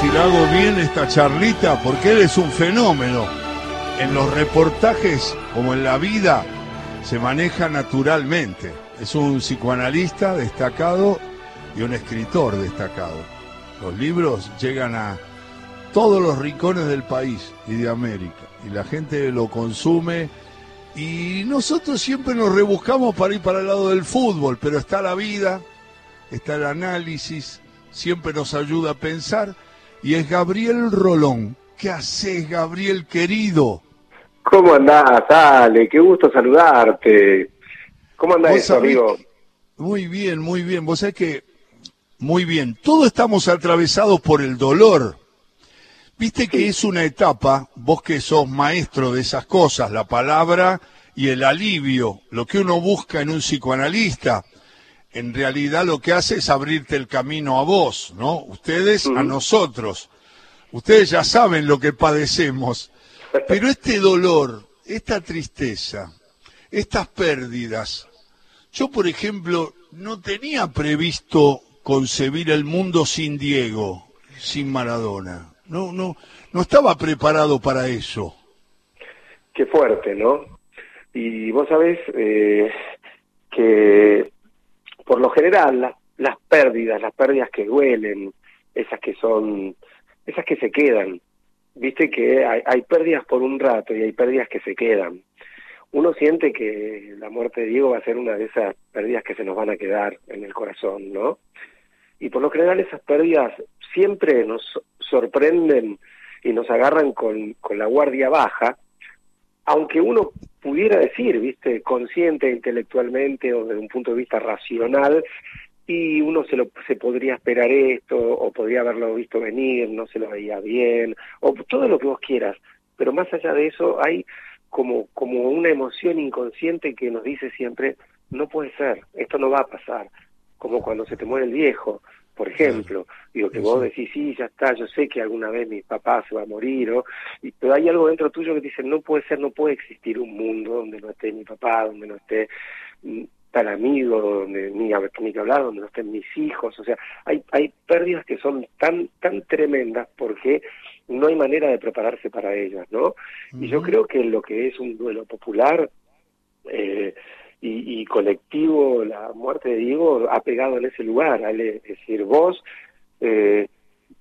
si la hago bien esta charlita, porque él es un fenómeno. En los reportajes, como en la vida, se maneja naturalmente. Es un psicoanalista destacado y un escritor destacado. Los libros llegan a todos los rincones del país y de América. Y la gente lo consume. Y nosotros siempre nos rebuscamos para ir para el lado del fútbol, pero está la vida, está el análisis, siempre nos ayuda a pensar. Y es Gabriel Rolón. ¿Qué haces, Gabriel querido? ¿Cómo andás, Ale? Qué gusto saludarte. ¿Cómo andás, amigo? Muy bien, muy bien. Vos sabés que, muy bien, todos estamos atravesados por el dolor. Viste que es una etapa, vos que sos maestro de esas cosas, la palabra y el alivio, lo que uno busca en un psicoanalista, en realidad lo que hace es abrirte el camino a vos, ¿no? Ustedes a nosotros. Ustedes ya saben lo que padecemos. Pero este dolor, esta tristeza, estas pérdidas, yo por ejemplo no tenía previsto concebir el mundo sin Diego, sin Maradona. No, no, no estaba preparado para eso. Qué fuerte, ¿no? Y vos sabés eh, que por lo general las pérdidas, las pérdidas que duelen, esas que son, esas que se quedan, viste que hay, hay pérdidas por un rato y hay pérdidas que se quedan. Uno siente que la muerte de Diego va a ser una de esas pérdidas que se nos van a quedar en el corazón, ¿no? Y por lo general esas pérdidas siempre nos sorprenden y nos agarran con, con la guardia baja, aunque uno pudiera decir, viste, consciente intelectualmente o desde un punto de vista racional, y uno se lo se podría esperar esto o podría haberlo visto venir, no se lo veía bien o todo lo que vos quieras, pero más allá de eso hay como como una emoción inconsciente que nos dice siempre no puede ser, esto no va a pasar, como cuando se te muere el viejo, por ejemplo, digo que vos decís, sí, ya está, yo sé que alguna vez mi papá se va a morir, o, y, pero hay algo dentro tuyo que dice, no puede ser, no puede existir un mundo donde no esté mi papá, donde no esté tal amigo, donde ni, ni que hablar, donde no estén mis hijos, o sea, hay, hay pérdidas que son tan, tan tremendas porque no hay manera de prepararse para ellas, ¿no? Y yo creo que lo que es un duelo popular eh, y, y, colectivo, la muerte de Diego ha pegado en ese lugar, es decir, vos, eh,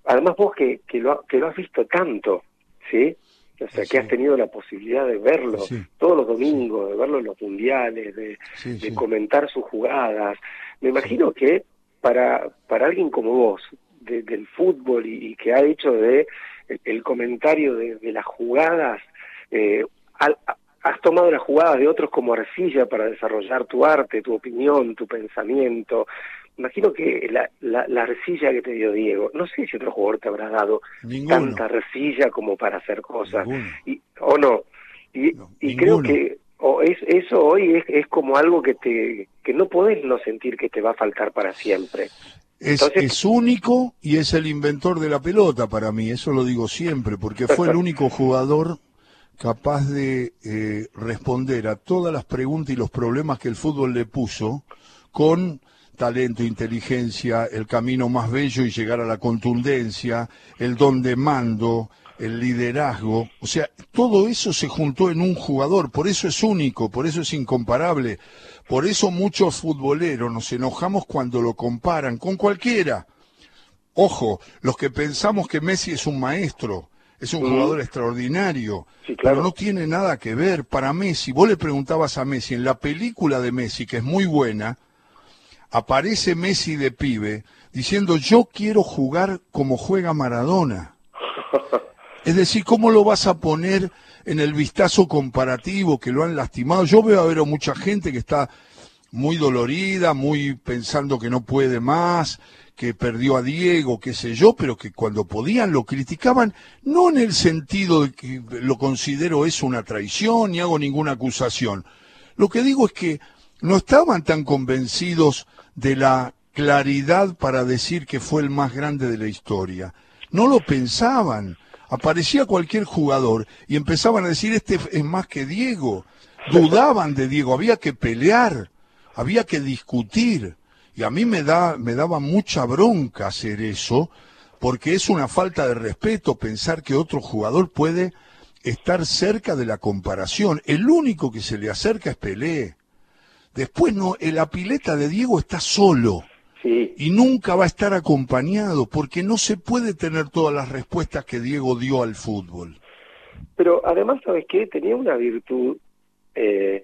además vos que, que, lo, que lo has visto tanto, ¿sí? O sea, que has tenido la posibilidad de verlo todos los domingos, de verlo en los mundiales, de, de comentar sus jugadas. Me imagino que para, para alguien como vos, de, del fútbol y, que ha hecho de el, comentario de, de, las jugadas, eh, al, has tomado las jugadas de otros como arcilla para desarrollar tu arte, tu opinión, tu pensamiento, imagino que la, la, la, arcilla que te dio Diego, no sé si otro jugador te habrá dado tanta arcilla como para hacer cosas, y, o no. Y, y creo que o es, eso hoy es, es como algo que te que no podés no sentir que te va a faltar para siempre. Es, es único y es el inventor de la pelota para mí, eso lo digo siempre, porque fue el único jugador capaz de eh, responder a todas las preguntas y los problemas que el fútbol le puso con talento, inteligencia, el camino más bello y llegar a la contundencia, el don de mando, el liderazgo. O sea, todo eso se juntó en un jugador, por eso es único, por eso es incomparable. Por eso muchos futboleros nos enojamos cuando lo comparan con cualquiera. Ojo, los que pensamos que Messi es un maestro, es un jugador extraordinario, pero no tiene nada que ver. Para Messi, vos le preguntabas a Messi, en la película de Messi, que es muy buena, aparece Messi de pibe diciendo yo quiero jugar como juega Maradona. Es decir, ¿cómo lo vas a poner en el vistazo comparativo que lo han lastimado? Yo veo a ver a mucha gente que está muy dolorida, muy pensando que no puede más, que perdió a Diego, qué sé yo, pero que cuando podían lo criticaban, no en el sentido de que lo considero eso una traición ni hago ninguna acusación. Lo que digo es que no estaban tan convencidos de la claridad para decir que fue el más grande de la historia. No lo pensaban. Aparecía cualquier jugador y empezaban a decir, este es más que Diego. Dudaban de Diego, había que pelear, había que discutir. Y a mí me, da, me daba mucha bronca hacer eso, porque es una falta de respeto pensar que otro jugador puede estar cerca de la comparación. El único que se le acerca es Pelé. Después no, la pileta de Diego está solo. Y nunca va a estar acompañado, porque no se puede tener todas las respuestas que Diego dio al fútbol. Pero además, ¿sabes qué? Tenía una virtud eh,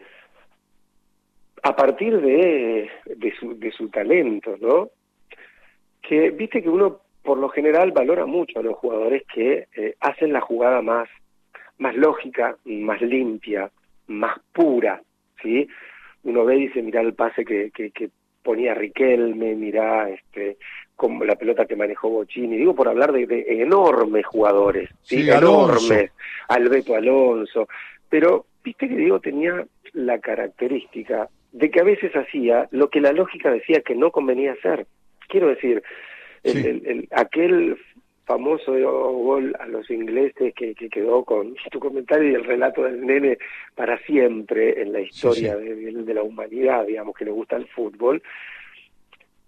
a partir de, de, su, de su talento, ¿no? Que viste que uno por lo general valora mucho a los jugadores que eh, hacen la jugada más, más lógica, más limpia, más pura, ¿sí? Uno ve y dice, mira el pase que, que, que ponía Riquelme, mira este, como la pelota que manejó Bochini, digo por hablar de, de enormes jugadores, ¿sí? enormes, Alberto Alonso, pero viste que Diego tenía la característica de que a veces hacía lo que la lógica decía que no convenía hacer. Quiero decir, el, aquel famoso gol a los ingleses que, que, quedó con tu comentario y el relato del nene para siempre en la historia De, de, la humanidad, digamos, que le gusta el fútbol,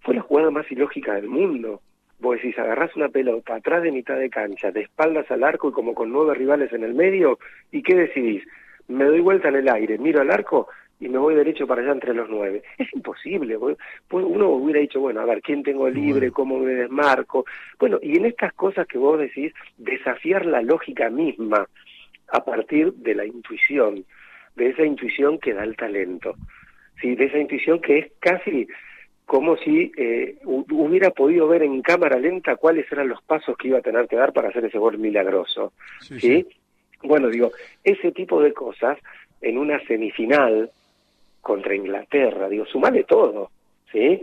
fue la jugada más ilógica del mundo. Vos decís, agarrás una pelota atrás de mitad de cancha, de espaldas al arco y como con nueve rivales en el medio, ¿y qué decidís? Me doy vuelta en el aire, miro al arco y me voy derecho para allá entre los nueve. Es imposible. Uno hubiera dicho, bueno, a ver, ¿quién tengo libre? ¿Cómo me desmarco? Bueno, y en estas cosas que vos decís, desafiar la lógica misma a partir de la intuición, de esa intuición que da el talento, ¿sí? de esa intuición que es casi como si eh, hubiera podido ver en cámara lenta cuáles eran los pasos que iba a tener que dar para hacer ese gol milagroso. ¿sí? Bueno, digo, ese tipo de cosas en una semifinal contra Inglaterra, digo, sumale todo, ¿sí?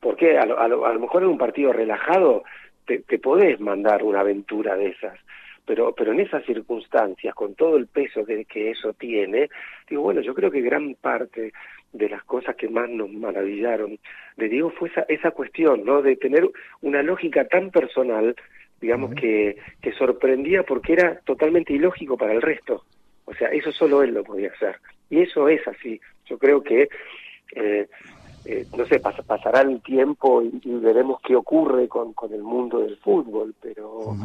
Porque a lo, a lo, mejor en un partido relajado te, te, podés mandar una aventura de esas, pero, pero en esas circunstancias, con todo el peso que, que eso tiene, digo, bueno, yo creo que gran parte de las cosas que más nos maravillaron de Diego fue esa, esa cuestión, ¿no? De tener una lógica tan personal, digamos, que, que sorprendía porque era totalmente ilógico para el resto. O sea, eso solo él lo podía hacer. Y eso es así. Yo creo que, eh, eh, no sé, pasará el tiempo y, veremos qué ocurre con, con el mundo del fútbol, pero,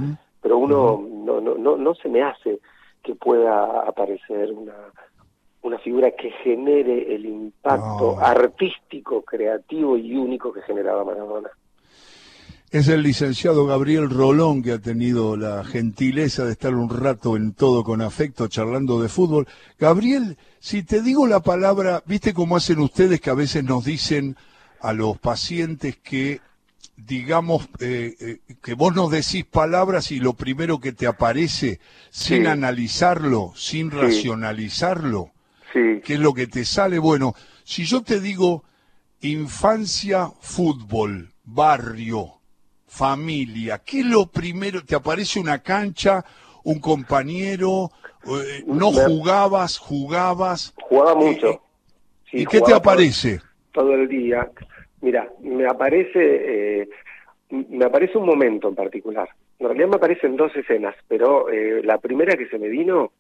pero uno no, no, no, no se me hace que pueda aparecer una, una figura que genere el impacto artístico, creativo y único que generaba Maradona. Es el licenciado Gabriel Rolón que ha tenido la gentileza de estar un rato en todo con afecto charlando de fútbol. Gabriel, si te digo la palabra, ¿viste cómo hacen ustedes que a veces nos dicen a los pacientes que digamos eh, eh, que vos nos decís palabras y lo primero que te aparece sin analizarlo, sin racionalizarlo, ¿qué es lo que te sale? Bueno, si yo te digo infancia, fútbol, barrio, familia, ¿qué es lo primero? ¿Te aparece una cancha, un compañero? Eh, ¿No jugabas, jugabas? Jugaba eh, mucho. Eh, ¿Y qué te aparece? Todo, el día. Mira, me aparece, me aparece un momento en particular. En realidad me aparecen dos escenas, pero la primera que se me vino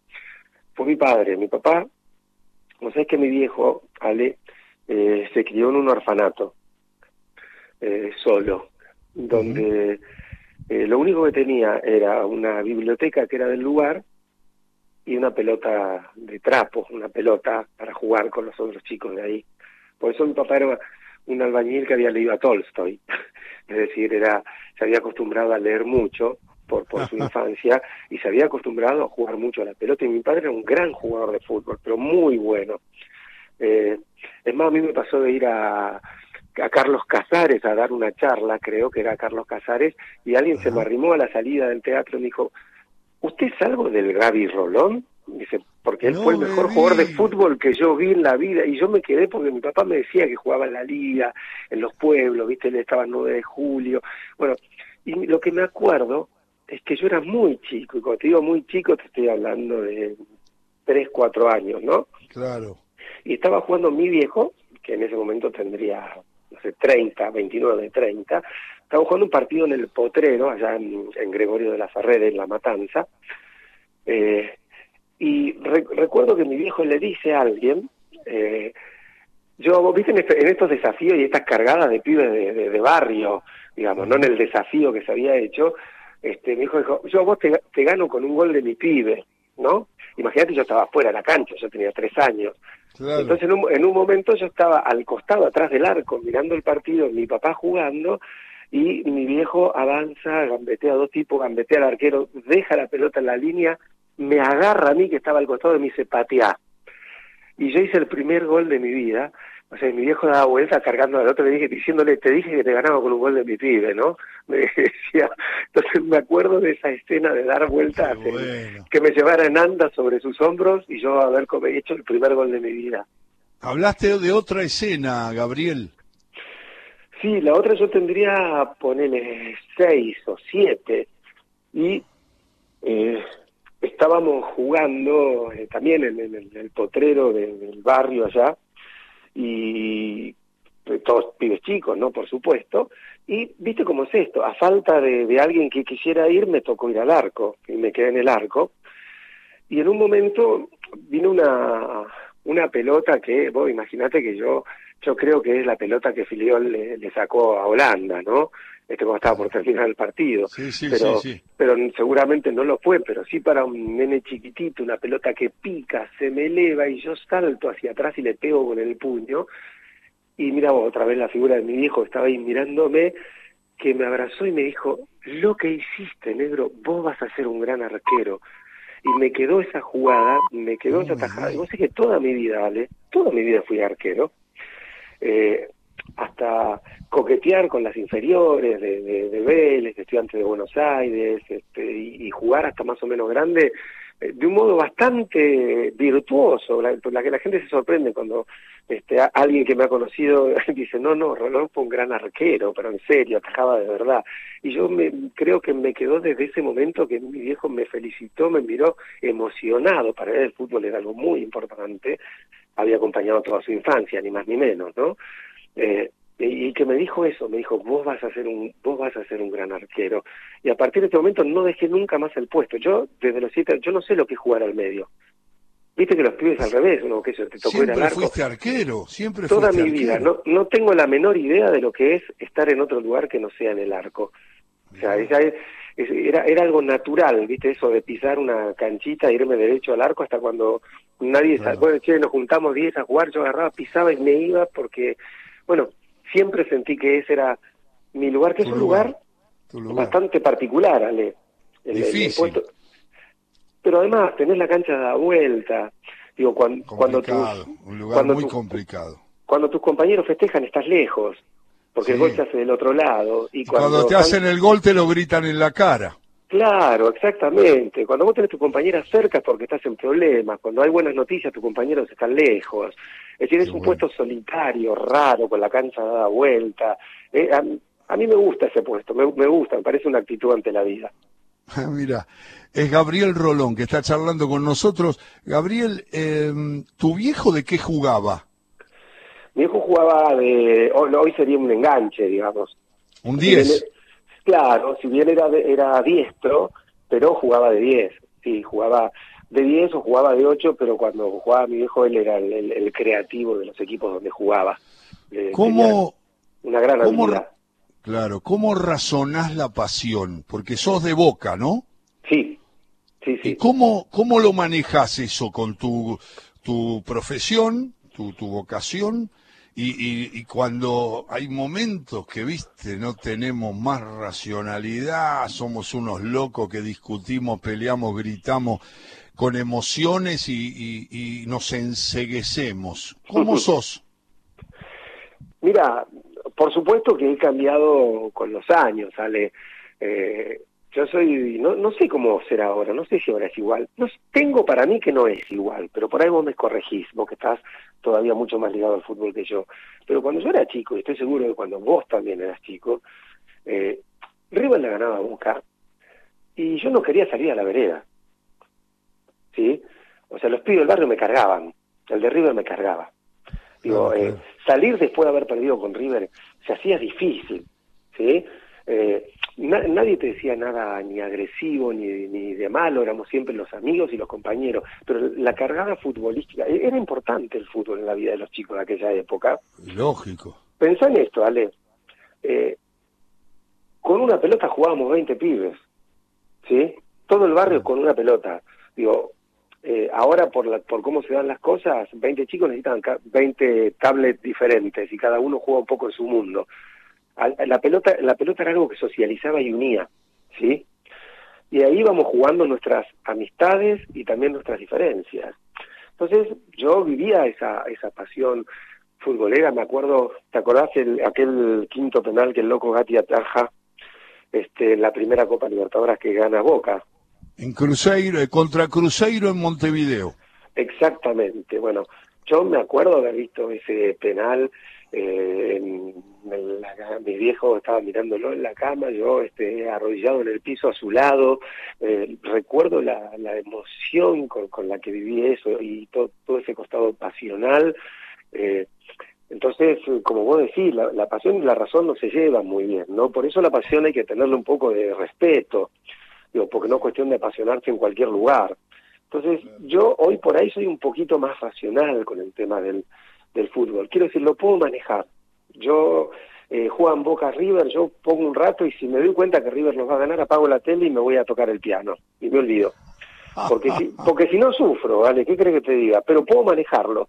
fue mi padre, mi papá. Sé, es que mi viejo, Ale, se crió en un orfanato, solo donde eh, lo único que tenía era una biblioteca que era del lugar y una pelota de trapo, una pelota para jugar con los otros chicos de ahí. Por eso mi papá era un albañil que había leído a Tolstoy, es decir, era se había acostumbrado a leer mucho por, por su infancia y se había acostumbrado a jugar mucho a la pelota y mi padre era un gran jugador de fútbol, pero muy bueno. Eh, es más, a mí me pasó de ir a, a Carlos Casares a dar una charla, creo que era Carlos Casares, y alguien se me arrimó a la salida del teatro y me dijo, ¿usted es algo del Gaby Rolón? Dice, porque él fue el mejor jugador de fútbol que yo vi en la vida, y yo me quedé porque mi papá me decía que jugaba en la liga, en los pueblos, viste, él estaba el 9 de julio, bueno, y lo que me acuerdo es que yo era muy chico, y cuando te digo muy chico te estoy hablando de 3, 4 años, ¿no? Claro. Y estaba jugando mi viejo, que en ese momento tendría no sé, 30, 29, 30, estaba jugando un partido en el Potrero, allá en, Gregorio de la Ferrera, en La Matanza, eh, y recuerdo que mi viejo le dice a alguien, eh, yo, viste, en, estos desafíos y estas cargadas de pibes de, de, barrio, digamos, no en el desafío que se había hecho, este, mi hijo dijo, yo vos te, te gano con un gol de mi pibe, ¿no? Imagínate, yo estaba fuera de la cancha, yo tenía tres años. Entonces, en un, en un momento yo estaba al costado, atrás del arco, mirando el partido, mi papá jugando, y mi viejo avanza, gambetea a dos tipos, gambetea al arquero, deja la pelota en la línea, me agarra a mí que estaba al costado y me dice patea. Y yo hice el primer gol de mi vida, o sea, mi viejo daba vuelta cargando al otro, le dije, diciéndole, te dije que te ganaba con un gol de mi pibe, ¿no? Me decía, entonces me acuerdo de esa escena de dar vueltas, que me llevara en anda sobre sus hombros y yo haber hecho el primer gol de mi vida. Hablaste de otra escena, Gabriel. Sí, la otra yo tendría, ponele, seis o siete, y eh, estábamos jugando eh, también en, el potrero del barrio allá, y todos pibes chicos, ¿no? Por supuesto. Y viste cómo es esto, a falta de, alguien que quisiera ir, me tocó ir al arco, y me quedé en el arco. Y en un momento vino una, una pelota que, vos imagínate que yo, yo creo que es la pelota que Filiol le, sacó a Holanda, ¿no? Este cuando estaba por terminar el partido. Sí, sí, pero, sí, pero seguramente no lo fue, pero sí para un nene chiquitito, una pelota que pica, se me eleva y yo salto hacia atrás y le pego con el puño y mira otra vez la figura de mi viejo estaba ahí mirándome, que me abrazó y me dijo, lo que hiciste, negro, vos vas a ser un gran arquero. Y me quedó esa jugada, me quedó esa tajada. Y vos sé que toda mi vida, ¿vale? Toda mi vida fui arquero. Eh, hasta coquetear con las inferiores de, de, Vélez, de Estudiantes de Buenos Aires, este, y, jugar hasta más o menos grande, eh, de un modo bastante virtuoso, la, la, que la gente se sorprende cuando este, alguien que me ha conocido dice, no, no, Rolón fue un gran arquero, pero en serio, atajaba de verdad. Y yo me, creo que me quedó desde ese momento que mi viejo me felicitó, me miró emocionado, para él el fútbol era algo muy importante, había acompañado toda su infancia, ni más ni menos, ¿no? Eh, y que me dijo eso, me dijo, vos vas a ser un, vos vas a ser un gran arquero. Y a partir de este momento no dejé nunca más el puesto. Yo, desde los siete, yo no sé lo que es jugar al medio. Viste que los pibes al revés, uno que se te tocó ir al arco. fuiste arquero, siempre Toda mi vida, no, no tengo la menor idea de lo que es estar en otro lugar que no sea en el arco. O sea, era, era algo natural, viste, eso de pisar una canchita e irme derecho al arco hasta cuando nadie, bueno, che, nos juntamos 10 a jugar, yo agarraba, pisaba y me iba porque, bueno, siempre sentí que ese era mi lugar, que es un lugar, bastante particular, Ale. Difícil. pero además tenés la cancha de vuelta. Digo, cuando, cuando un lugar muy complicado. Cuando tus compañeros festejan estás lejos, porque el gol se hace del otro lado. Y, cuando, te hacen el gol te lo gritan en la cara. Claro, exactamente. Cuando vos tenés tu compañera cerca es porque estás en problemas. Cuando hay buenas noticias, tus compañeros están lejos. Es decir, es un puesto solitario, raro, con la cancha dada vuelta. Eh, a, mí me gusta ese puesto, me, gusta, me parece una actitud ante la vida. Mira, es Gabriel Rolón que está charlando con nosotros. Gabriel, em, ¿tu viejo de qué jugaba? Mi viejo jugaba de, hoy sería un enganche, digamos. Un 10. Claro, si bien era, era diestro, pero jugaba de 10. Sí, jugaba de 10 o jugaba de 8, pero cuando jugaba mi viejo él era el, creativo de los equipos donde jugaba. ¿Cómo, una gran cómo, Claro, ¿cómo razonás la pasión? Porque sos de boca, ¿no? Sí, sí, sí. ¿Y cómo, cómo lo manejas eso con tu, tu profesión, tu, tu vocación? Y, y, cuando hay momentos que, viste, no tenemos más racionalidad, somos unos locos que discutimos, peleamos, gritamos, con emociones y, nos enseguecemos. ¿Cómo sos? Mira, por supuesto que he cambiado con los años, Ale. Eh, yo soy, no, no sé cómo será ahora, no sé si ahora es igual. No, tengo para mí que no es igual, pero por ahí vos me corregís, vos que estás todavía mucho más ligado al fútbol que yo. Pero cuando yo era chico, y estoy seguro que cuando vos también eras chico, eh, River le ganaba a Boca y yo no quería salir a la vereda. ¿sí? O sea, los pibes del barrio me cargaban, el de River me cargaba. Digo, eh, salir después de haber perdido con River se hacía difícil, ¿sí? Eh, nadie te decía nada ni agresivo ni, ni de malo, éramos siempre los amigos y los compañeros, pero la cargada futbolística, e-, era importante el fútbol en la vida de los chicos de aquella época. Lógico. Pensá en esto, Ale. Eh, con una pelota jugábamos 20 pibes, ¿sí? Todo el barrio con una pelota. Digo, eh, ahora por, la, por cómo se dan las cosas, 20 chicos necesitan 20 tablets diferentes y cada uno juega un poco en su mundo. La pelota, la pelota era algo que socializaba y unía, ¿sí? Y ahí vamos jugando nuestras amistades y también nuestras diferencias. Entonces yo vivía esa, esa pasión futbolera, me acuerdo, ¿te acordás el, aquel quinto penal que el loco Gatti ataja este, la primera Copa Libertadores que gana Boca? En Cruzeiro, eh, contra Cruzeiro en Montevideo. Exactamente, bueno, yo me acuerdo de haber visto ese penal, eh, en, mi viejo estaba mirándolo en la cama, yo este, arrodillado en el piso a su lado, eh, recuerdo la, la emoción con, con, la que viví eso y todo, todo ese costado pasional. Eh, entonces, como vos decís, la, la pasión y la razón no se llevan muy bien, ¿no? Por eso la pasión hay que tenerle un poco de respeto digo, porque no es cuestión de apasionarse en cualquier lugar. Entonces, yo hoy por ahí soy un poquito más racional con el tema del, del fútbol. Quiero decir, lo puedo manejar. Yo eh, juegan Boca River, yo pongo un rato y si me doy cuenta que River nos va a ganar, apago la tele y me voy a tocar el piano. Y me olvido. Porque si, porque si no sufro, ¿vale? ¿Qué crees que te diga? Pero puedo manejarlo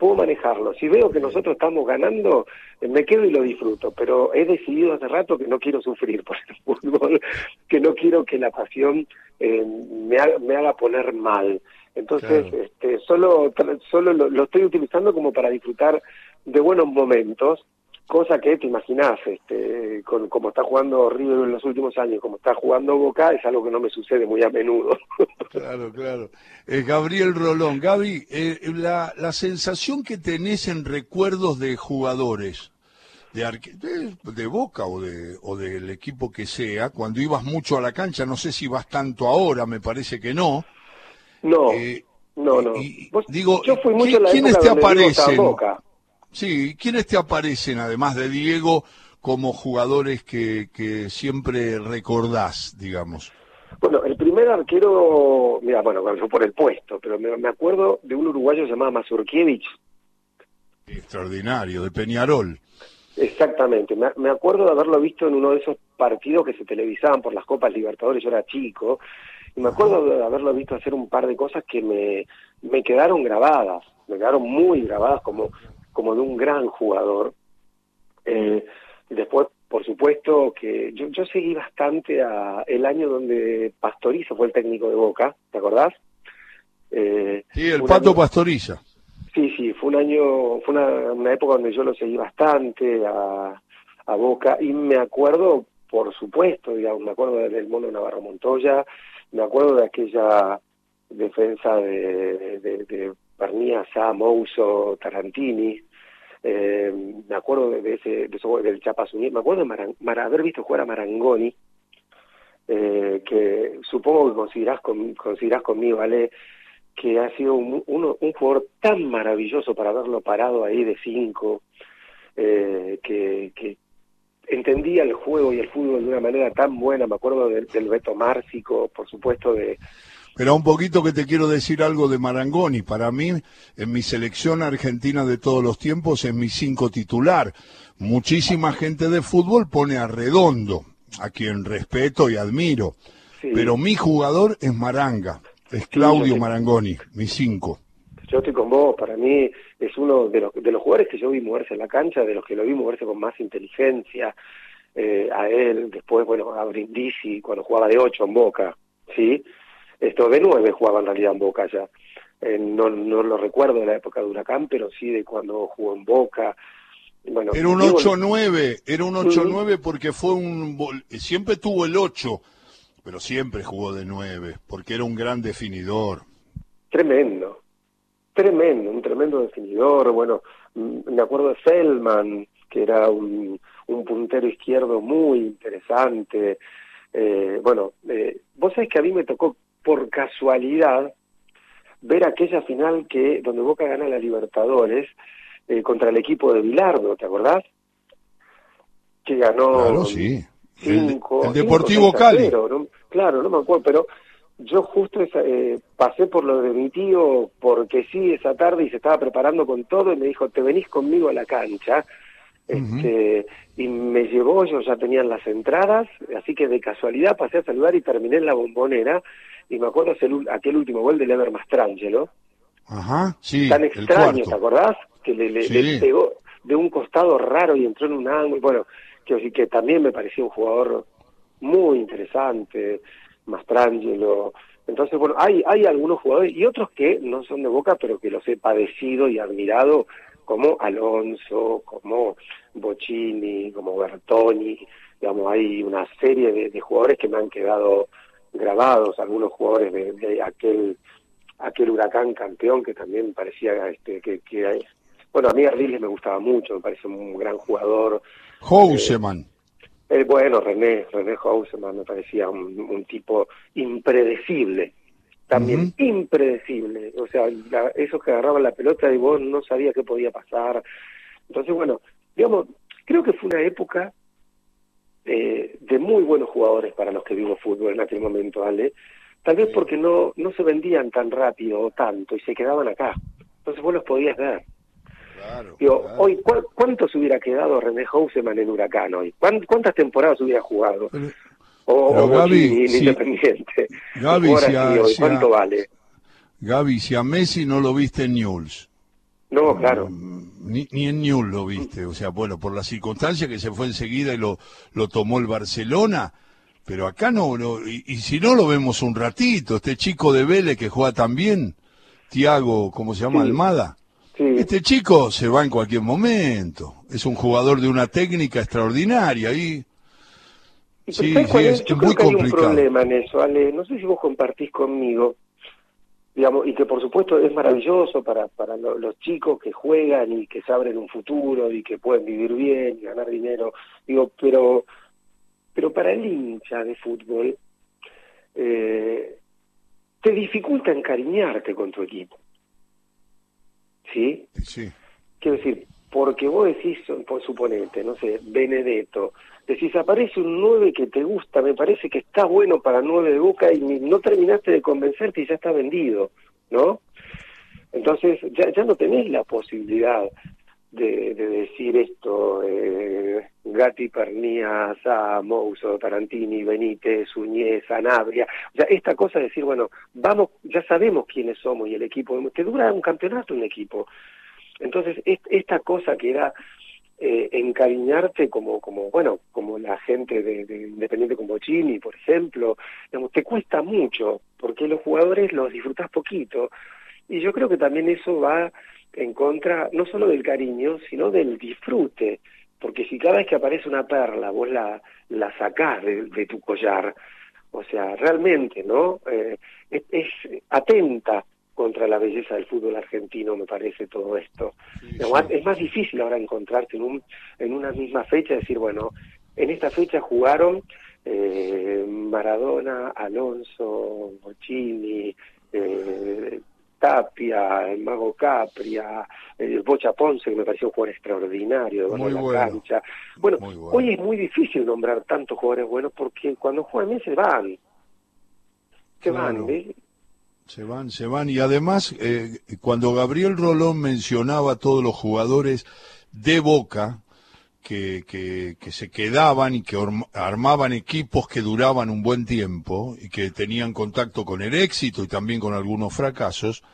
puedo manejarlo. Si veo que nosotros estamos ganando, me quedo y lo disfruto, pero he decidido hace rato que no quiero sufrir por el fútbol, que no quiero que la pasión eh, me, haga, me haga poner mal. Entonces, este, solo, solo lo, estoy utilizando como para disfrutar de buenos momentos cosa que te imaginás, este, con como está jugando River en los últimos años, como está jugando Boca, es algo que no me sucede muy a menudo. Claro, claro. Eh, Gabriel Rolón, Gaby, eh, la, la sensación que tenés en recuerdos de jugadores, de, de, de, Boca o, de, o del equipo que sea, cuando ibas mucho a la cancha, no sé si vas tanto ahora, me parece que no. No, eh, no, no. digo, yo fui mucho ¿quiénes te aparecen? Boca. Sí, ¿quiénes te aparecen, además de Diego, como jugadores que, que siempre recordás, digamos? Bueno, el primer arquero, mira, bueno, fue por el puesto, pero me, acuerdo de un uruguayo llamado Mazurkiewicz. Extraordinario, de Peñarol. Exactamente, me, me, acuerdo de haberlo visto en uno de esos partidos que se televisaban por las Copas Libertadores, yo era chico, y me acuerdo de haberlo visto hacer un par de cosas que me, me quedaron grabadas, me quedaron muy grabadas como como de un gran jugador. Eh, después, por supuesto, que yo, yo seguí bastante a el año donde Pastoriza fue el técnico de Boca, ¿te acordás? Eh, sí, el Pato Pastoriza. Sí, sí, fue un año, fue una, una época donde yo lo seguí bastante a, a Boca y me acuerdo, por supuesto, digamos, me acuerdo del mono Navarro Montoya, me acuerdo de aquella defensa de, de, de Bernía, Sá, Mouso, Tarantini, eh, me acuerdo de, ese, de eso, del Chapas Unido, me acuerdo de haber visto jugar a Marangoni, eh, que supongo que considerás, con, considerás conmigo, ¿vale? que ha sido un, un jugador tan maravilloso para haberlo parado ahí de cinco, eh, que, que entendía el juego y el fútbol de una manera tan buena, me acuerdo del, del Beto Márcico, por supuesto, de, pero un poquito que te quiero decir algo de Marangoni. Para mí, en mi selección argentina de todos los tiempos, es mi cinco titular. Muchísima gente de fútbol pone a Redondo, a quien respeto y admiro. Pero mi jugador es Maranga, es Claudio Marangoni, mi cinco. Yo estoy con vos, para mí es uno de los, de los jugadores que yo vi moverse en la cancha, de los que lo vi moverse con más inteligencia, eh, a él, después, bueno, a Brindisi, cuando jugaba de ocho en Boca, ¿sí? Esto de nueve jugaba en realidad en Boca ya. Eh, no, no lo recuerdo de la época de Huracán, pero sí de cuando jugó en Boca. Bueno, era un 8-9, era un 8-9 porque fue un... Siempre tuvo el 8, pero siempre jugó de 9, porque era un gran definidor. Tremendo, tremendo, un tremendo definidor. Bueno, mm, me acuerdo de Feldman, que era un, un puntero izquierdo muy interesante. Eh, bueno, eh, vos sabés que a mí me tocó por casualidad ver aquella final que donde Boca gana la Libertadores eh, contra el equipo de Bilardo, ¿te acordás? Que ganó claro, sí. Cinco, el, Deportivo Cali. claro, no me acuerdo, pero yo justo eh, pasé por lo de mi tío porque sí esa tarde y se estaba preparando con todo y me dijo, te venís conmigo a la cancha. Este, y me llevó, yo ya tenían las entradas, así que de casualidad pasé a saludar y terminé en la bombonera. Y me acuerdo aquel último gol de Lever Mastrangelo. Ajá, sí. Tan extraño, ¿te acordás? Que le, le, pegó de un costado raro y entró en un ángulo. Bueno, que, que también me parecía un jugador muy interesante, Mastrangelo. Entonces, bueno, hay, hay algunos jugadores y otros que no son de Boca, pero que los he padecido y admirado, como Alonso, como Bocini, como Bertoni. Digamos, hay una serie de, jugadores que me han quedado grabados, algunos jugadores de, aquel aquel huracán campeón que también parecía este que, que bueno a mí Ardiles me gustaba mucho me parece un gran jugador Houseman eh, bueno, René, René Houseman me parecía un, tipo impredecible, también impredecible. O sea, esos que agarraban la pelota y vos no sabías qué podía pasar. Entonces, bueno, digamos, creo que fue una época eh, de muy buenos jugadores para los que vimos fútbol en aquel momento, Ale. Tal vez porque no, no se vendían tan rápido o tanto y se quedaban acá. Entonces vos los podías ver. Claro, hoy, ¿cuánto se hubiera quedado René Houseman en Huracán hoy? ¿Cuántas temporadas hubiera jugado? o, Gaby, Independiente. Gaby, si ¿cuánto vale? Gaby, si a Messi no lo viste en Newell's. No, claro. Ni, ni, en Newell's lo viste. O sea, bueno, por la circunstancia que se fue enseguida y lo, lo tomó el Barcelona. Pero acá no, no y, si no lo vemos un ratito, este chico de Vélez que juega tan bien, Tiago, ¿cómo se llama? Almada. Este chico se va en cualquier momento. Es un jugador de una técnica extraordinaria y sí, es, muy complicado. Hay un problema en eso, Ale. No sé si vos compartís conmigo, digamos, y que por supuesto es maravilloso para, para los chicos que juegan y que se abren un futuro y que pueden vivir bien y ganar dinero. Digo, pero, pero para el hincha de fútbol, eh, te dificulta encariñarte con tu equipo. ¿sí? Sí. Quiero decir, porque vos decís, por suponente, no sé, Benedetto, decís, aparece un 9 que te gusta, me parece que está bueno para 9 de Boca y no terminaste de convencerte y ya está vendido, ¿no? Entonces ya, ya no tenés la posibilidad de, decir esto, eh, Gatti, Pernía, Sá, Mouso, Tarantini, Benítez, Uñez, Sanabria, o sea, esta cosa de decir, bueno, vamos, ya sabemos quiénes somos y el equipo, te dura un campeonato un equipo. Entonces, esta cosa que era eh, encariñarte como, como, bueno, como la gente de, Independiente como Chini, por ejemplo, te cuesta mucho, porque los jugadores los disfrutás poquito. Y yo creo que también eso va en contra no solo del cariño, sino del disfrute, porque si cada vez que aparece una perla vos la, la sacás de, tu collar, o sea, realmente, ¿no? Eh, es, atenta contra la belleza del fútbol argentino, me parece todo esto. Es más difícil ahora encontrarte en, un, en una misma fecha, decir, bueno, en esta fecha jugaron eh, Maradona, Alonso, Bocini, eh, Tapia, el Mago Capria, el Bocha Ponce, que me pareció un jugador extraordinario de la cancha. Bueno, hoy es muy difícil nombrar tantos jugadores buenos porque cuando juegan bien se van. Se van, Se van, se van. Y además, eh, cuando Gabriel Rolón mencionaba a todos los jugadores de Boca, que, que, que, se quedaban y que armaban equipos que duraban un buen tiempo y que tenían contacto con el éxito y también con algunos fracasos,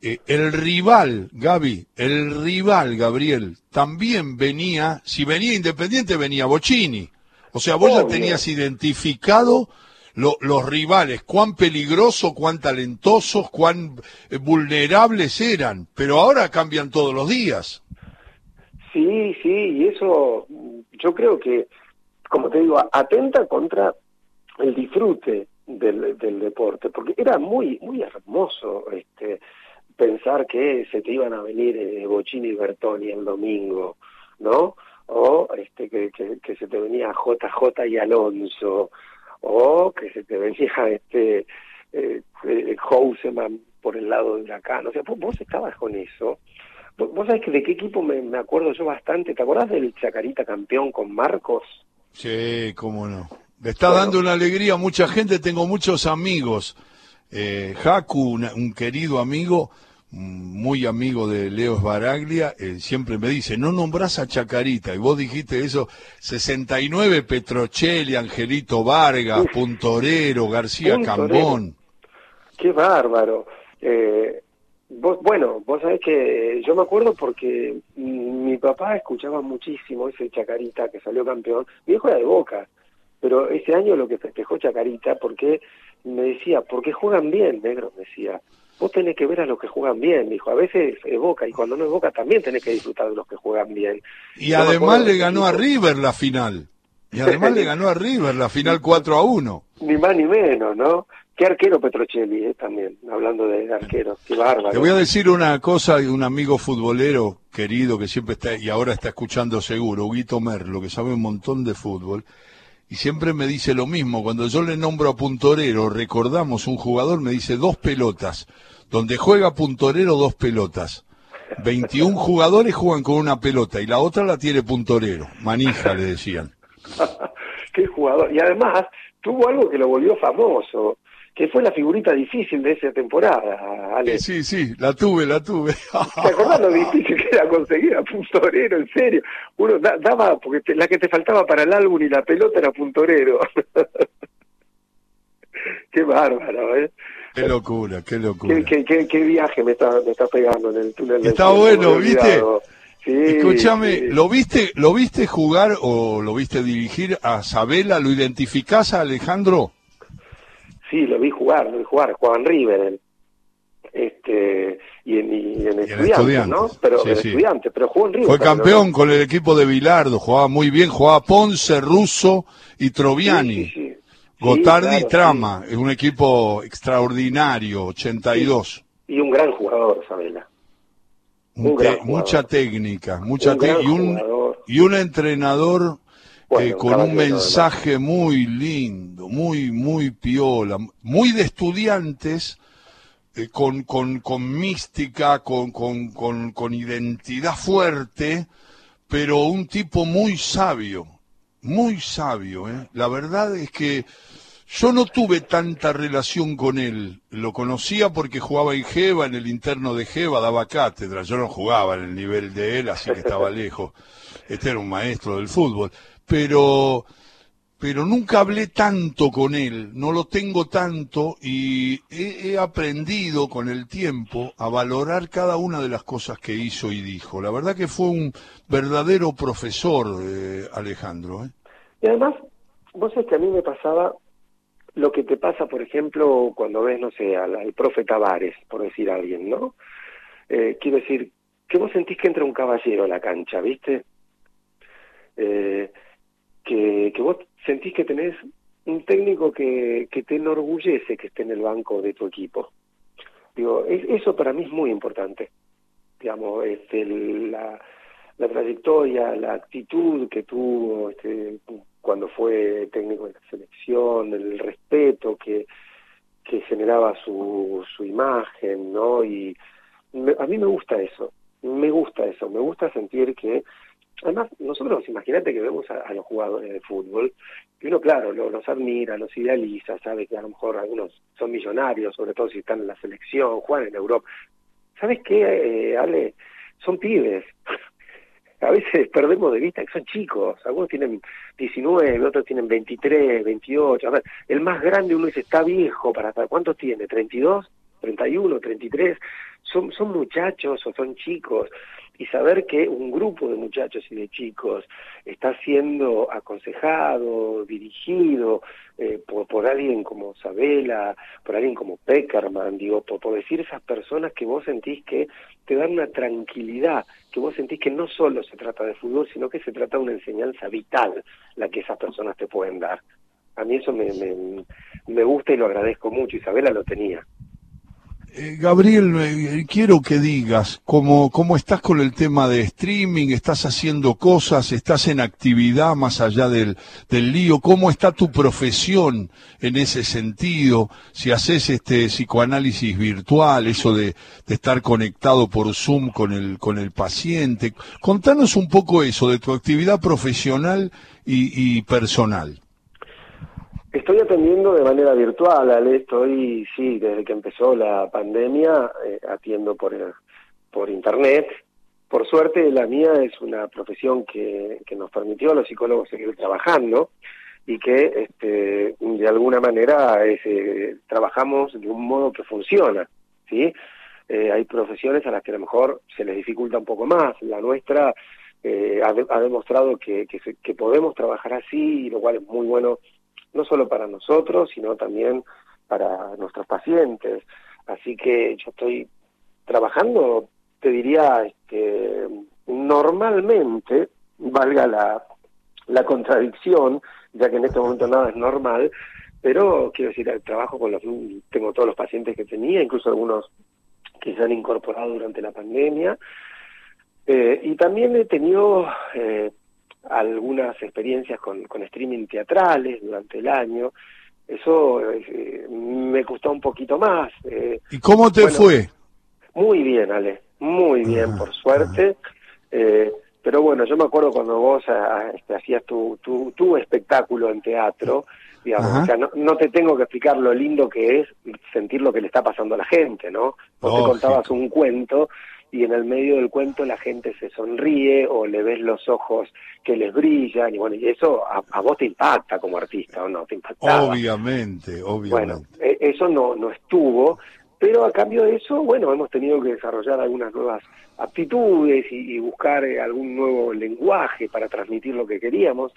eh, el rival, Gaby, el rival, Gabriel, también venía, si venía Independiente, venía Bocini. O sea, vos ya tenías identificado los rivales, cuán peligrosos, cuán talentosos, cuán eh, vulnerables eran, pero ahora cambian todos los días. Sí, sí, y eso yo creo que, como te digo, atenta contra el disfrute del, deporte, porque era muy muy hermoso este pensar que se te iban a venir eh, Bochini y Bertoni el domingo, ¿no? O este que, que, se te venía JJ y Alonso, o que se te venía este eh, eh Houseman por el lado de Huracán, o sea, vos estabas con eso, Vos sabés que de qué equipo me, me acuerdo yo bastante. ¿Te acordás del Chacarita campeón con Marcos? Sí, cómo no. Le está dando una alegría a mucha gente. Tengo muchos amigos. Eh, Jacu, un, querido amigo, muy amigo de Leo Sbaraglia, eh, siempre me dice, no nombrás a Chacarita, y vos dijiste eso, 69 Petrocelli, Angelito Vargas, Puntorero, García Cambón. Qué bárbaro. Eh, vos, bueno, vos sabés que yo me acuerdo porque mi papá escuchaba muchísimo ese Chacarita que salió campeón, mi hijo era de Boca, pero ese año lo que festejó Chacarita, porque me decía, porque juegan bien, negro, me decía vos tenés que ver a los que juegan bien, dijo, a veces es Boca y cuando no es Boca también tenés que disfrutar de los que juegan bien. Y además le ganó a River la final. Y además le ganó a River la final 4 a 1. Ni más ni menos, ¿no? Qué arquero Petrocelli, eh, también, hablando de arqueros, qué bárbaro. Te voy a decir una cosa de un amigo futbolero querido que siempre está y ahora está escuchando seguro, Huguito Merlo, que sabe un montón de fútbol y siempre me dice lo mismo. Cuando yo le nombro a Puntorero, recordamos un jugador, me dice dos pelotas. Donde juega Puntorero, dos pelotas. 21 jugadores juegan con una pelota y la otra la tiene Puntorero. Manija, le decían. Qué jugador. Y además tuvo algo que lo volvió famoso que fue la figurita difícil de esa temporada, Ale. Sí, sí, la tuve, la tuve. ¿Te acordás lo difícil que era conseguir a Puntorero? En serio. Uno daba, porque la que te faltaba para el álbum y la pelota era Puntorero. qué bárbaro, ¿eh? Qué locura, qué locura. Qué, qué, qué, viaje me está, me está pegando en el túnel. Está bueno, ¿viste? Sí, Escúchame, ¿lo viste lo viste jugar o lo viste dirigir a Sabela? ¿Lo identificás a Alejandro? Sí, lo vi jugar, lo vi jugar, jugaba en River, este, y en, y en, estudiante, ¿no? Pero jugó en River. Fue campeón con el equipo de Bilardo, jugaba muy bien, jugaba Ponce, Russo y Troviani. Gotardi y Trama, es un equipo extraordinario, 82. Y un gran jugador, Sabela. Mucha técnica, mucha técnica y, un, y un entrenador con un mensaje muy lindo, muy, muy piola, muy de estudiantes, eh, con, con, con, mística, con, con, con, identidad fuerte, pero un tipo muy sabio, muy sabio. ¿eh? La verdad es que yo no tuve tanta relación con él. Lo conocía porque jugaba en Jeva, en el interno de Jeva, daba cátedra. Yo no jugaba en el nivel de él, así que estaba lejos. Este era un maestro del fútbol pero pero nunca hablé tanto con él, no lo tengo tanto y he, aprendido con el tiempo a valorar cada una de las cosas que hizo y dijo. La verdad que fue un verdadero profesor, eh, Alejandro. ¿eh? Y además, vos sabés que a mí me pasaba lo que te pasa, por ejemplo, cuando ves, no sé, al, profe Tavares, por decir a alguien, ¿no? Eh, quiero decir, que vos sentís que entra un caballero a la cancha, ¿viste? Eh, que, que vos sentís que tenés un técnico que, que te enorgullece que esté en el banco de tu equipo. Digo, eso para mí es muy importante. Digamos, este, la, la trayectoria, la actitud que tuvo este, cuando fue técnico de la selección, el respeto que, que generaba su, su imagen, ¿no? Y a mí me gusta eso, me gusta eso, me gusta sentir que Además, nosotros, imagínate que vemos a, los jugadores de fútbol, y uno, claro, los admira, los idealiza, sabe que a lo mejor algunos son millonarios, sobre todo si están en la selección, juegan en Europa. ¿Sabes qué, eh, Ale? Son pibes. a veces perdemos de vista que son chicos. Algunos tienen 19, otros tienen 23, 28. A ver, el más grande uno dice, está viejo para. ¿Cuántos tiene? ¿32? ¿31? ¿33? Son, son muchachos o son chicos y saber que un grupo de muchachos y de chicos está siendo aconsejado, dirigido eh, por, por, alguien como Sabela, por alguien como Peckerman, digo, por, decir esas personas que vos sentís que te dan una tranquilidad, que vos sentís que no solo se trata de fútbol, sino que se trata de una enseñanza vital la que esas personas te pueden dar. A mí eso me, me, me gusta y lo agradezco mucho, Isabela lo tenía. Eh, Gabriel, eh, quiero que digas cómo, cómo estás con el tema de streaming, estás haciendo cosas, estás en actividad más allá del, del lío, cómo está tu profesión en ese sentido, si haces este psicoanálisis virtual, eso de, de estar conectado por Zoom con el, con el paciente. Contanos un poco eso de tu actividad profesional y, y personal. Estoy atendiendo de manera virtual, Ale. Estoy, sí, desde que empezó la pandemia, eh, atiendo por, por internet. Por suerte, la mía es una profesión que, que nos permitió a los psicólogos seguir trabajando y que este, de alguna manera eh, trabajamos de un modo que funciona, ¿sí? Eh, hay profesiones a las que a lo mejor se les dificulta un poco más. La nuestra eh, ha, demostrado que, que, podemos trabajar así, lo cual es muy bueno no solo para nosotros, sino también para nuestros pacientes. Así que yo estoy trabajando, te diría, este, normalmente, valga la, la contradicción, ya que en este momento nada es normal, pero quiero decir, el trabajo con los, tengo todos los pacientes que tenía, incluso algunos que se han incorporado durante la pandemia, eh, y también he tenido eh, algunas experiencias con, con streaming teatrales durante el año. Eso eh, me costó un poquito más. ¿Y cómo te fue? Muy bien, Ale, muy bien, ah, por suerte. Ah. pero bueno, yo me acuerdo cuando vos este, hacías tu, tu, tu, espectáculo en teatro, digamos, o sea, no, no, te tengo que explicar lo lindo que es sentir lo que le está pasando a la gente, ¿no? Vos te contabas un cuento y en el medio del cuento la gente se sonríe o le ves los ojos que les brillan y bueno, y eso a, vos te impacta como artista o no, te impacta. Obviamente, obviamente. Bueno, e, eso no, no estuvo, pero a cambio de eso, bueno, hemos tenido que desarrollar algunas nuevas aptitudes y, buscar eh, algún nuevo lenguaje para transmitir lo que queríamos.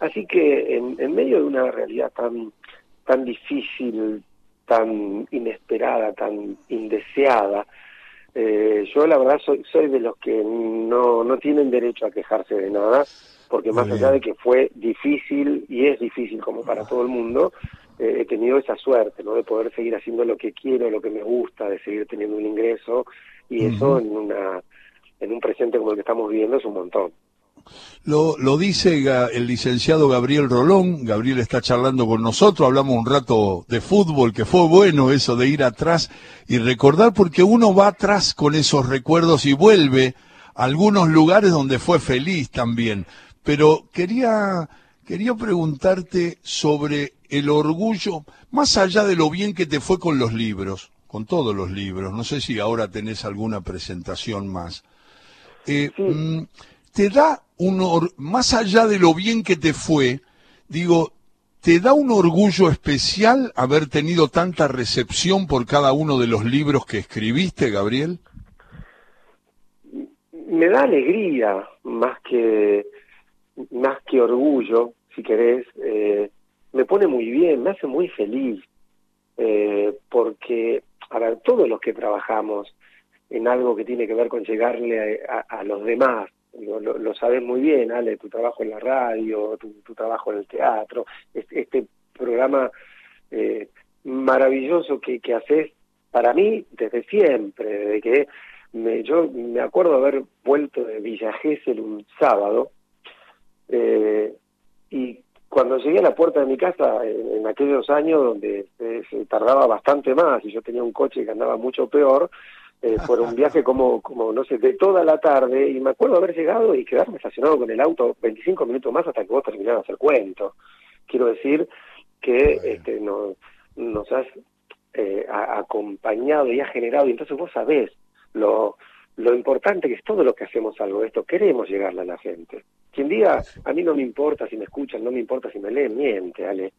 Así que en, en medio de una realidad tan, tan difícil, tan inesperada, tan indeseada, eh, yo la verdad soy, soy de los que no, no tienen derecho a quejarse de nada, porque más allá de que fue difícil y es difícil como para todo el mundo, eh, he tenido esa suerte, ¿no? De poder seguir haciendo lo que quiero, lo que me gusta, de seguir teniendo un ingreso y eso en una en un presente como el que estamos viviendo es un montón. Lo, lo dice el licenciado Gabriel Rolón, Gabriel está charlando con nosotros, hablamos un rato de fútbol, que fue bueno eso de ir atrás y recordar, porque uno va atrás con esos recuerdos y vuelve a algunos lugares donde fue feliz también. Pero quería, quería preguntarte sobre el orgullo, más allá de lo bien que te fue con los libros, con todos los libros, no sé si ahora tenés alguna presentación más. Eh, mm, te da un, más allá de lo bien que te fue, digo, ¿te da un orgullo especial haber tenido tanta recepción por cada uno de los libros que escribiste, Gabriel? Me da alegría más que más que orgullo, si querés. Eh, me pone muy bien, me hace muy feliz, eh, porque para todos los que trabajamos en algo que tiene que ver con llegarle a los demás, lo, lo, sabes muy bien, Ale, tu trabajo en la radio, tu, trabajo en el teatro, este, este programa eh, maravilloso que, que haces para mí desde siempre, desde que me, yo me acuerdo haber vuelto de Villa Gesell un sábado eh, y cuando llegué a la puerta de mi casa en, aquellos años donde se tardaba bastante más y yo tenía un coche que andaba mucho peor, eh, por un viaje como, como, no sé, de toda la tarde, y me acuerdo haber llegado y quedarme estacionado con el auto 25 minutos más hasta que vos terminabas el cuento. Quiero decir que este, nos, nos has eh, acompañado y has generado, y entonces vos sabés lo, lo importante que es todo lo que hacemos algo de esto, queremos llegarle a la gente. Quien diga, a mí no me importa si me escuchan, no me importa si me leen, miente, Ale.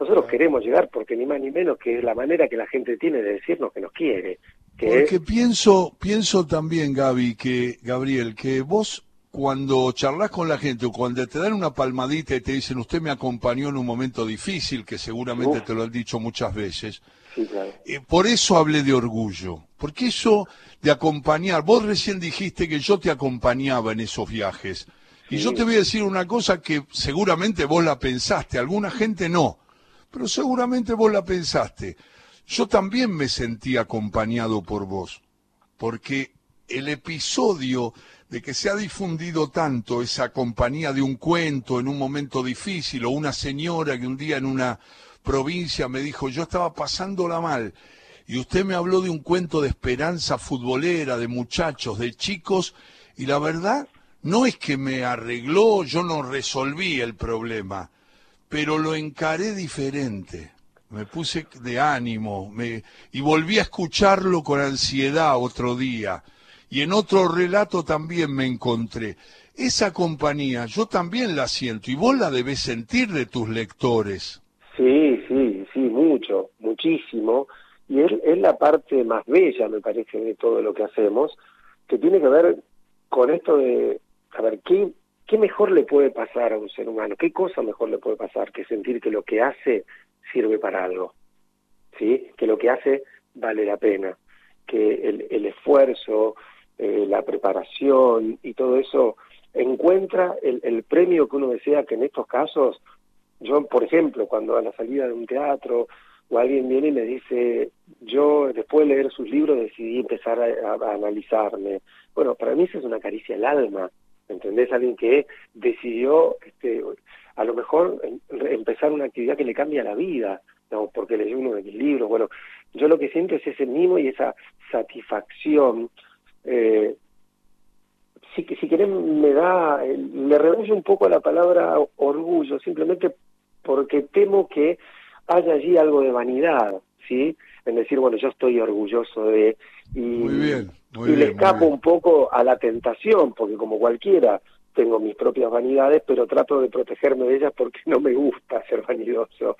Nosotros queremos llegar porque ni más ni menos que es la manera que la gente tiene de decirnos que nos quiere. Porque pienso, pienso también, Gaby, que, Gabriel, que vos cuando charlas con la gente o cuando te dan una palmadita y te dicen usted me acompañó en un momento difícil, que seguramente te lo han dicho muchas veces, eh, por eso hablé de orgullo, porque eso de acompañar, vos recién dijiste que yo te acompañaba en esos viajes, y yo te voy a decir una cosa que seguramente vos la pensaste, alguna gente no, pero seguramente vos la pensaste. Yo también me sentí acompañado por vos, porque el episodio de que se ha difundido tanto esa compañía de un cuento en un momento difícil o una señora que un día en una provincia me dijo yo estaba pasándola mal y usted me habló de un cuento de esperanza futbolera, de muchachos, de chicos y la verdad no es que me arregló, yo no resolví el problema, pero lo encaré diferente. Me puse de ánimo me, y volví a escucharlo con ansiedad otro día. Y en otro relato también me encontré. Esa compañía yo también la siento y vos la debes sentir de tus lectores. Sí, sí, sí, mucho, muchísimo. Y es, es la parte más bella, me parece, de todo lo que hacemos, que tiene que ver con esto de, a ver, ¿qué, ¿qué mejor le puede pasar a un ser humano? ¿Qué cosa mejor le puede pasar que sentir que lo que hace sirve para algo? ¿Sí? Que lo que hace vale la pena, que el, el esfuerzo, eh, la preparación y todo eso encuentra el, el premio que uno desea, que en estos casos, yo, por ejemplo, cuando a la salida de un teatro o alguien viene y me dice, yo después de leer sus libros decidí empezar a, a, analizarme. Bueno, para mí eso es una caricia al alma, ¿entendés? Alguien que decidió, este, a lo mejor, em, empezar una actividad que le cambia la vida, no, porque leyó uno de mis libros. Bueno, yo lo que siento es ese mimo y esa satisfacción. Eh, si, si quieren, me da, me rehuyo un poco a la palabra orgullo, simplemente porque temo que haya allí algo de vanidad, ¿sí? En decir, bueno, yo estoy orgulloso de... Y, muy bien, muy y bien, le escapo un poco a la tentación, porque como cualquiera tengo mis propias vanidades, pero trato de protegerme de ellas porque no me gusta ser vanidoso.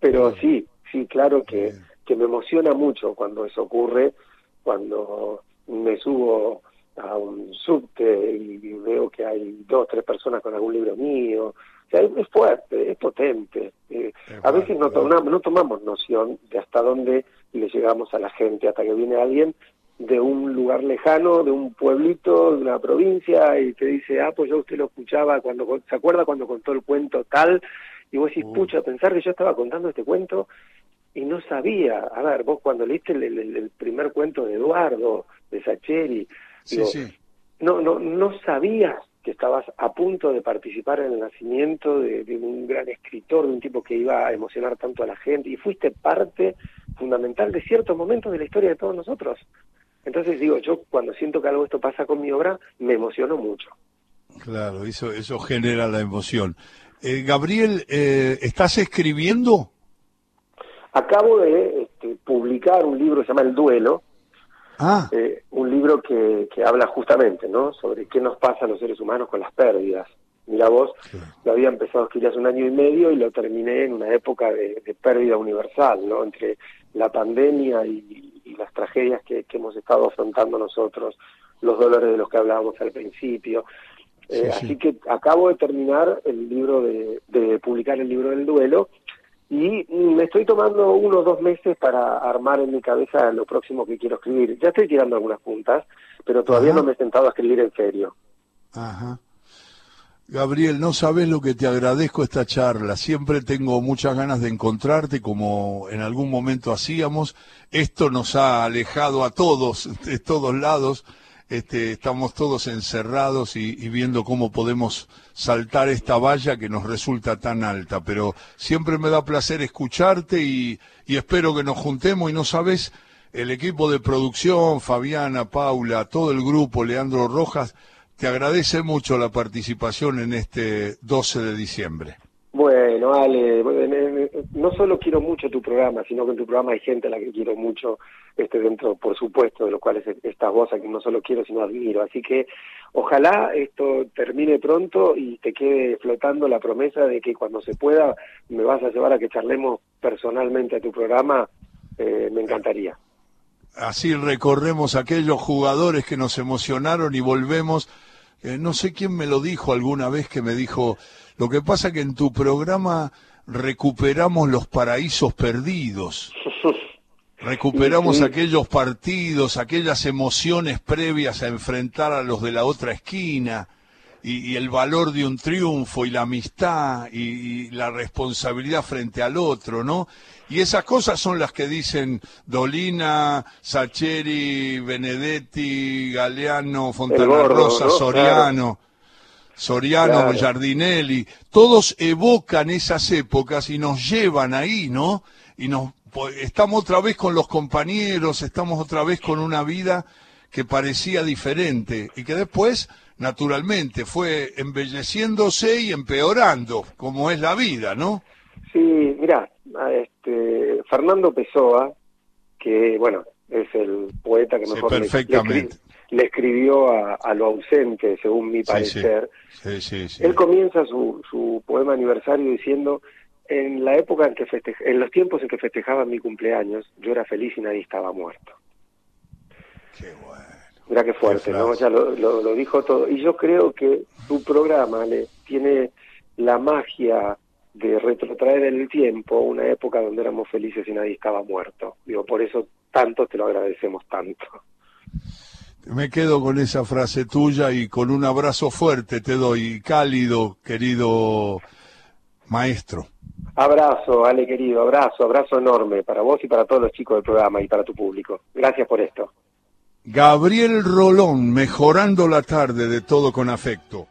Pero sí, sí, claro que, que me emociona mucho cuando eso ocurre, cuando me subo a un subte y veo que hay dos, tres personas con algún libro mío, o sea, es fuerte, es potente. Eh, a veces no tomamos, no tomamos noción de hasta dónde le llegamos a la gente, hasta que viene alguien de un lugar lejano, de un pueblito, de una provincia, y te dice, ah, pues yo usted lo escuchaba cuando, ¿se acuerda cuando contó el cuento tal? Y vos decís, uh. pucha, pensar que yo estaba contando este cuento y no sabía. A ver, vos cuando leíste el, el, el primer cuento de Eduardo, de Sacheri, sí, digo, sí. no, no, no sabías que estabas a punto de participar en el nacimiento de, de, un gran escritor, de un tipo que iba a emocionar tanto a la gente, y fuiste parte fundamental de ciertos momentos de la historia de todos nosotros. Entonces digo, yo cuando siento que algo de esto pasa con mi obra, me emociono mucho. Claro, eso, eso genera la emoción. Eh, Gabriel, eh, ¿estás escribiendo? Acabo de este, publicar un libro que se llama El Duelo, Ah. Eh, un libro que, que habla justamente ¿no? sobre qué nos pasa a los seres humanos con las pérdidas. Mira vos, lo había empezado a escribir hace un año y medio y lo terminé en una época de, de pérdida universal, ¿no? entre la pandemia y, y las tragedias que, que, hemos estado afrontando nosotros, los dolores de los que hablábamos al principio. Eh, Sí, sí. Así que acabo de terminar el libro de, de publicar el libro del duelo y me estoy tomando uno o dos meses para armar en mi cabeza lo próximo que quiero escribir. Ya estoy tirando algunas puntas, pero todavía Ajá. no me he sentado a escribir en serio. Ajá. Gabriel, no sabes lo que te agradezco esta charla. Siempre tengo muchas ganas de encontrarte como en algún momento hacíamos. Esto nos ha alejado a todos, de todos lados. Este, estamos todos encerrados y, viendo cómo podemos saltar esta valla que nos resulta tan alta. Pero siempre me da placer escucharte y, y espero que nos juntemos y no sabes, el equipo de producción, Fabiana, Paula, todo el grupo, Leandro Rojas, te agradece mucho la participación en este 12 de diciembre. Bueno, Ale, bueno, eh, eh, no solo quiero mucho tu programa, sino que en tu programa hay gente a la que quiero mucho, este dentro, por supuesto, de los cuales estás vos, a quien no solo quiero, sino admiro. Así que ojalá esto termine pronto y te quede flotando la promesa de que cuando se pueda me vas a llevar a que charlemos personalmente a tu programa. Eh, me encantaría. Así recorremos aquellos jugadores que nos emocionaron y volvemos. Eh, no sé quién me lo dijo alguna vez que me dijo, lo que pasa que en tu programa recuperamos los paraísos perdidos. Recuperamos Sí, sí. aquellos partidos, aquellas emociones previas a enfrentar a los de la otra esquina y, y el valor de un triunfo y la amistad y, y la responsabilidad frente al otro, ¿no? Y esas cosas son las que dicen Dolina, Sacheri, Benedetti, Galeano, Fontana gordo, Rosa, ¿no? Soriano. Soriano, Claro. Giardinelli, todos evocan esas épocas y nos llevan ahí, ¿no? Y nos estamos otra vez con los compañeros, estamos otra vez con una vida que parecía diferente y que después naturalmente, fue embelleciéndose y empeorando, como es la vida, ¿no? Sí, mira, este, Fernando Pessoa, que bueno, es el poeta que mejor perfectamente. Le, escribió a, lo ausente, según mi parecer. Él comienza su, su poema aniversario diciendo en la época en que en los tiempos en que festejaba mi cumpleaños, yo era feliz y nadie estaba muerto. Qué bueno. Mira qué fuerte, ¿no? Ya lo, lo, dijo todo. Y yo creo que tu programa le tiene la magia de retrotraer en el tiempo una época donde éramos felices y nadie estaba muerto. Digo, por eso tanto te lo agradecemos tanto. Me quedo con esa frase tuya y con un abrazo fuerte te doy, cálido, querido maestro. Abrazo, Ale querido, abrazo, abrazo enorme para vos y para todos los chicos del programa y para tu público. Gracias por esto. Gabriel Rolón, mejorando la tarde de todo con afecto.